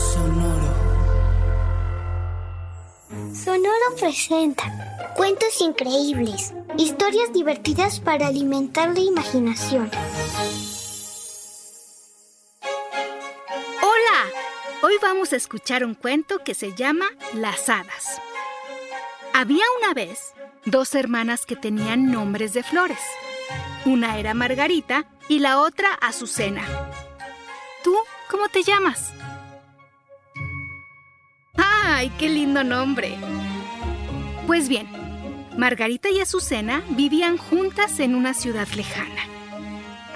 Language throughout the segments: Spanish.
Sonoro. Sonoro presenta cuentos increíbles, historias divertidas para alimentar la imaginación. Hola, hoy vamos a escuchar un cuento que se llama Las hadas. Había una vez dos hermanas que tenían nombres de flores. Una era Margarita y la otra Azucena. ¿Tú cómo te llamas? ¡Ay, qué lindo nombre! Pues bien, Margarita y Azucena vivían juntas en una ciudad lejana.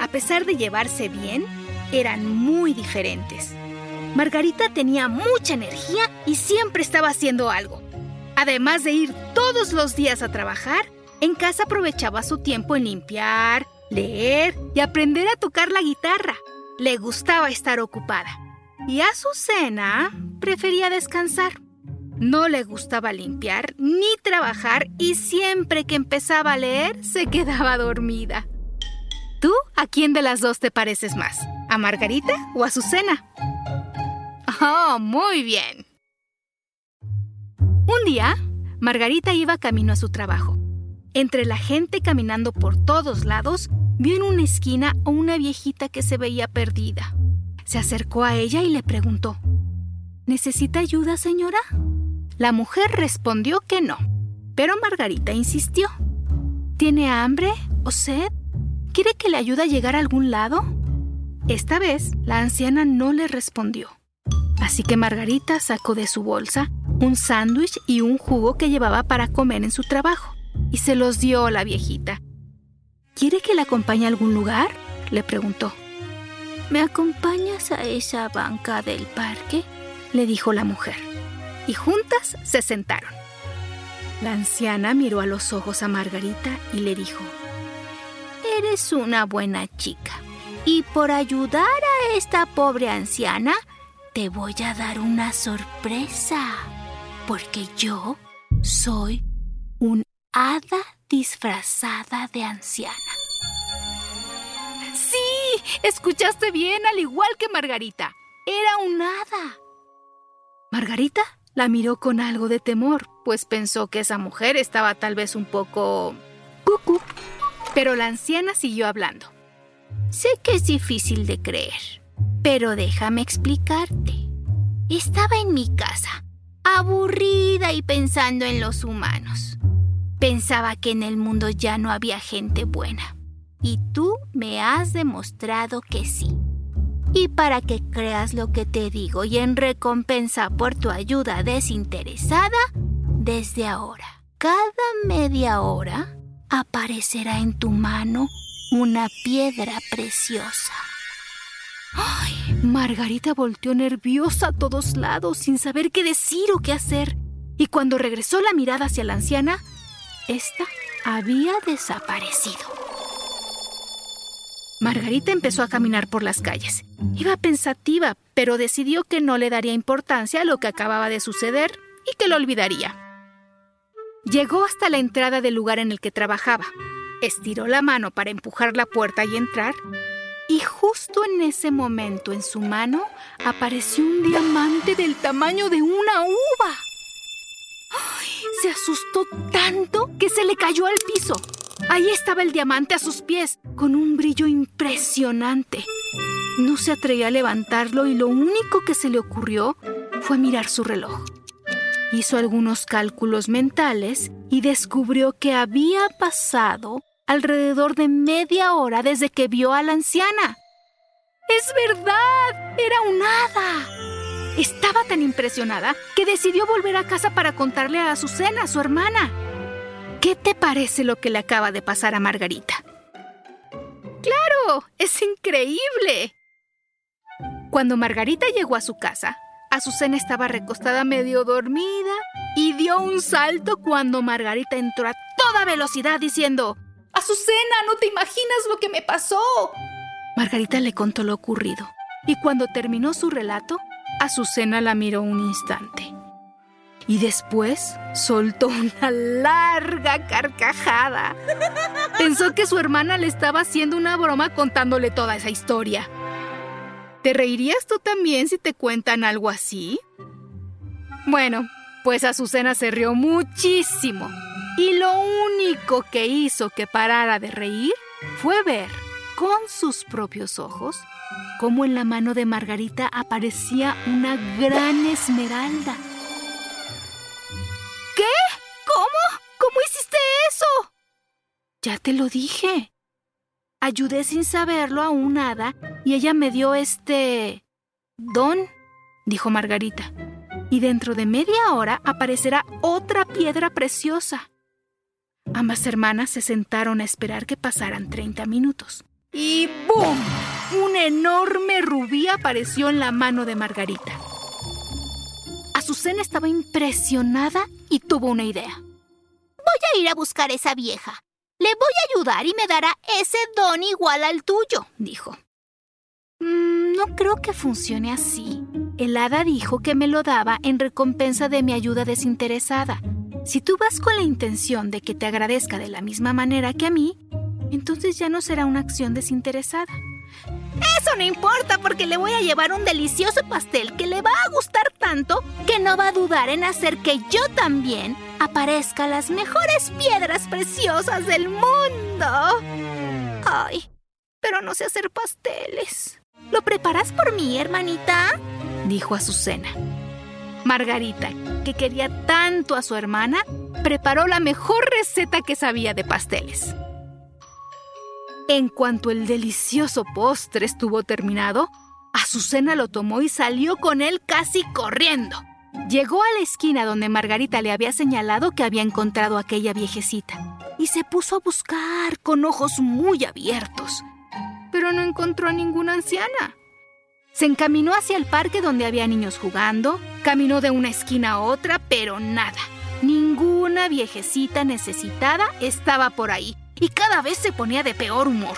A pesar de llevarse bien, eran muy diferentes. Margarita tenía mucha energía y siempre estaba haciendo algo. Además de ir todos los días a trabajar, en casa aprovechaba su tiempo en limpiar, leer y aprender a tocar la guitarra. Le gustaba estar ocupada. Y Azucena prefería descansar. No le gustaba limpiar ni trabajar y siempre que empezaba a leer se quedaba dormida. ¿Tú a quién de las dos te pareces más? ¿A Margarita o a Azucena? Oh, muy bien. Un día, Margarita iba camino a su trabajo. Entre la gente caminando por todos lados, vio en una esquina a una viejita que se veía perdida. Se acercó a ella y le preguntó, ¿Necesita ayuda, señora? La mujer respondió que no, pero Margarita insistió. ¿Tiene hambre o sed? ¿Quiere que le ayude a llegar a algún lado? Esta vez, la anciana no le respondió. Así que Margarita sacó de su bolsa un sándwich y un jugo que llevaba para comer en su trabajo y se los dio a la viejita. ¿Quiere que la acompañe a algún lugar? le preguntó. ¿Me acompañas a esa banca del parque? le dijo la mujer. Y juntas se sentaron. La anciana miró a los ojos a Margarita y le dijo, Eres una buena chica, y por ayudar a esta pobre anciana, te voy a dar una sorpresa, porque yo soy un hada disfrazada de anciana. Sí, escuchaste bien, al igual que Margarita. Era un hada. Margarita la miró con algo de temor, pues pensó que esa mujer estaba tal vez un poco... cucú. Pero la anciana siguió hablando. Sé que es difícil de creer, pero déjame explicarte. Estaba en mi casa, aburrida y pensando en los humanos. Pensaba que en el mundo ya no había gente buena. Y tú me has demostrado que sí. Y para que creas lo que te digo y en recompensa por tu ayuda desinteresada, desde ahora, cada media hora, aparecerá en tu mano una piedra preciosa. ¡Ay! Margarita volteó nerviosa a todos lados sin saber qué decir o qué hacer. Y cuando regresó la mirada hacia la anciana, ésta había desaparecido. Margarita empezó a caminar por las calles. Iba pensativa, pero decidió que no le daría importancia a lo que acababa de suceder y que lo olvidaría. Llegó hasta la entrada del lugar en el que trabajaba. Estiró la mano para empujar la puerta y entrar. Y justo en ese momento en su mano apareció un diamante del tamaño de una uva. ¡Ay! Se asustó tanto que se le cayó al piso. Ahí estaba el diamante a sus pies, con un brillo impresionante. No se atrevía a levantarlo y lo único que se le ocurrió fue mirar su reloj. Hizo algunos cálculos mentales y descubrió que había pasado alrededor de media hora desde que vio a la anciana. ¡Es verdad! ¡Era un hada! Estaba tan impresionada que decidió volver a casa para contarle a Azucena, su hermana. ¿Qué te parece lo que le acaba de pasar a Margarita? Claro! ¡Es increíble! Cuando Margarita llegó a su casa, Azucena estaba recostada medio dormida y dio un salto cuando Margarita entró a toda velocidad diciendo, Azucena, no te imaginas lo que me pasó. Margarita le contó lo ocurrido y cuando terminó su relato, Azucena la miró un instante. Y después soltó una larga carcajada. Pensó que su hermana le estaba haciendo una broma contándole toda esa historia. ¿Te reirías tú también si te cuentan algo así? Bueno, pues Azucena se rió muchísimo. Y lo único que hizo que parara de reír fue ver con sus propios ojos cómo en la mano de Margarita aparecía una gran esmeralda. Ya te lo dije. Ayudé sin saberlo a un hada y ella me dio este... don, dijo Margarita. Y dentro de media hora aparecerá otra piedra preciosa. Ambas hermanas se sentaron a esperar que pasaran 30 minutos. Y ¡boom! Un enorme rubí apareció en la mano de Margarita. Azucena estaba impresionada y tuvo una idea. Voy a ir a buscar a esa vieja. Le voy a ayudar y me dará ese don igual al tuyo, dijo. Mm, no creo que funcione así. El hada dijo que me lo daba en recompensa de mi ayuda desinteresada. Si tú vas con la intención de que te agradezca de la misma manera que a mí, entonces ya no será una acción desinteresada. Eso no importa porque le voy a llevar un delicioso pastel que le va a gustar que no va a dudar en hacer que yo también aparezca las mejores piedras preciosas del mundo. Ay, pero no sé hacer pasteles. ¿Lo preparas por mí, hermanita? dijo Azucena. Margarita, que quería tanto a su hermana, preparó la mejor receta que sabía de pasteles. En cuanto el delicioso postre estuvo terminado, Azucena lo tomó y salió con él casi corriendo. Llegó a la esquina donde Margarita le había señalado que había encontrado a aquella viejecita y se puso a buscar con ojos muy abiertos, pero no encontró a ninguna anciana. Se encaminó hacia el parque donde había niños jugando, caminó de una esquina a otra, pero nada. Ninguna viejecita necesitada estaba por ahí y cada vez se ponía de peor humor.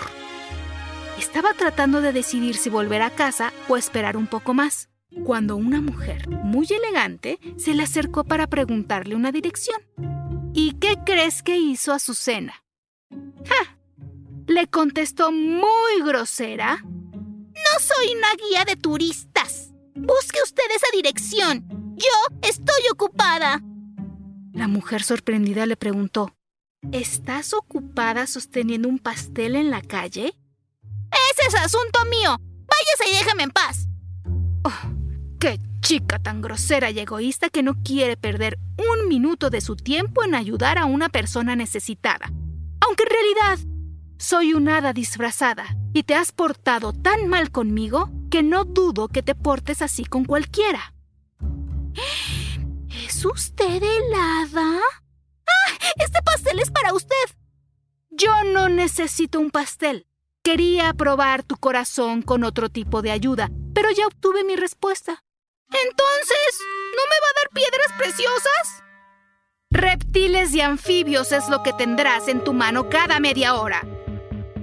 Estaba tratando de decidir si volver a casa o esperar un poco más, cuando una mujer muy elegante se le acercó para preguntarle una dirección. ¿Y qué crees que hizo Azucena? ¡Ja! Le contestó muy grosera. No soy una guía de turistas. Busque usted esa dirección. Yo estoy ocupada. La mujer sorprendida le preguntó, ¿Estás ocupada sosteniendo un pastel en la calle? Ese es asunto mío. Váyase y déjame en paz. Oh, ¡Qué chica tan grosera y egoísta que no quiere perder un minuto de su tiempo en ayudar a una persona necesitada! Aunque en realidad soy un hada disfrazada y te has portado tan mal conmigo que no dudo que te portes así con cualquiera. ¿Es usted el hada? Este pastel es para usted. Yo no necesito un pastel. Quería probar tu corazón con otro tipo de ayuda, pero ya obtuve mi respuesta. Entonces, ¿no me va a dar piedras preciosas? Reptiles y anfibios es lo que tendrás en tu mano cada media hora.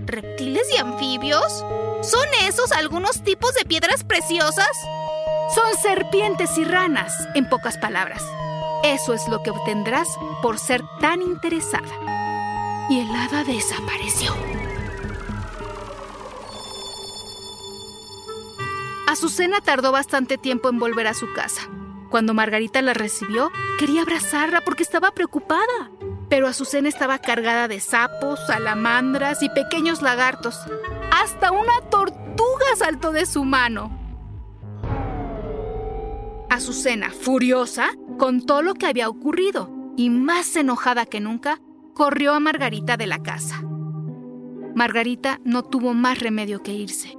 ¿Reptiles y anfibios? ¿Son esos algunos tipos de piedras preciosas? Son serpientes y ranas, en pocas palabras. Eso es lo que obtendrás por ser tan interesada. Y el hada desapareció. Azucena tardó bastante tiempo en volver a su casa. Cuando Margarita la recibió, quería abrazarla porque estaba preocupada. Pero Azucena estaba cargada de sapos, salamandras y pequeños lagartos. Hasta una tortuga saltó de su mano. Azucena, furiosa, contó lo que había ocurrido y más enojada que nunca, corrió a Margarita de la casa. Margarita no tuvo más remedio que irse.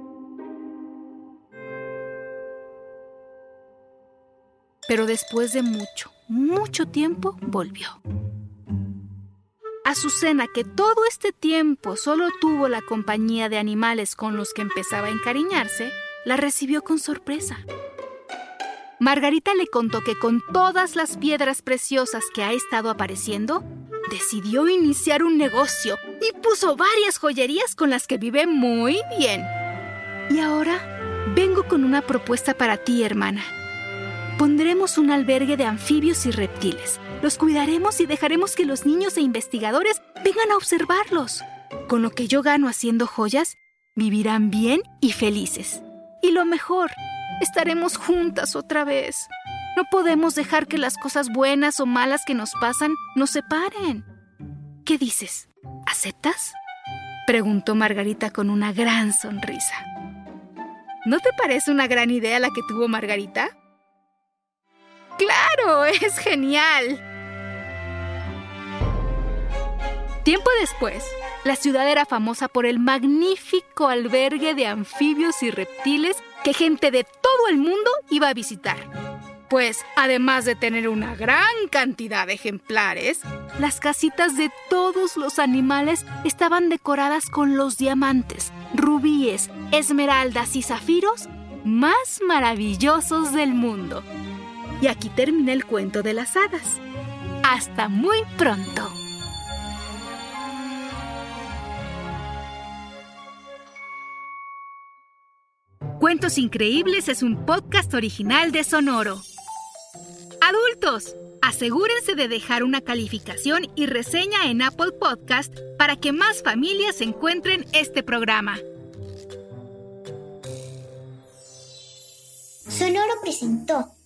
Pero después de mucho, mucho tiempo volvió. Azucena, que todo este tiempo solo tuvo la compañía de animales con los que empezaba a encariñarse, la recibió con sorpresa. Margarita le contó que con todas las piedras preciosas que ha estado apareciendo, decidió iniciar un negocio y puso varias joyerías con las que vive muy bien. Y ahora vengo con una propuesta para ti, hermana. Pondremos un albergue de anfibios y reptiles. Los cuidaremos y dejaremos que los niños e investigadores vengan a observarlos. Con lo que yo gano haciendo joyas, vivirán bien y felices. Y lo mejor, estaremos juntas otra vez. No podemos dejar que las cosas buenas o malas que nos pasan nos separen. ¿Qué dices? ¿Aceptas? Preguntó Margarita con una gran sonrisa. ¿No te parece una gran idea la que tuvo Margarita? ¡Claro! ¡Es genial! Tiempo después, la ciudad era famosa por el magnífico albergue de anfibios y reptiles que gente de todo el mundo iba a visitar. Pues, además de tener una gran cantidad de ejemplares, las casitas de todos los animales estaban decoradas con los diamantes, rubíes, esmeraldas y zafiros más maravillosos del mundo. Y aquí termina el cuento de las hadas. Hasta muy pronto. Cuentos Increíbles es un podcast original de Sonoro. Adultos, asegúrense de dejar una calificación y reseña en Apple Podcast para que más familias encuentren este programa. Sonoro presentó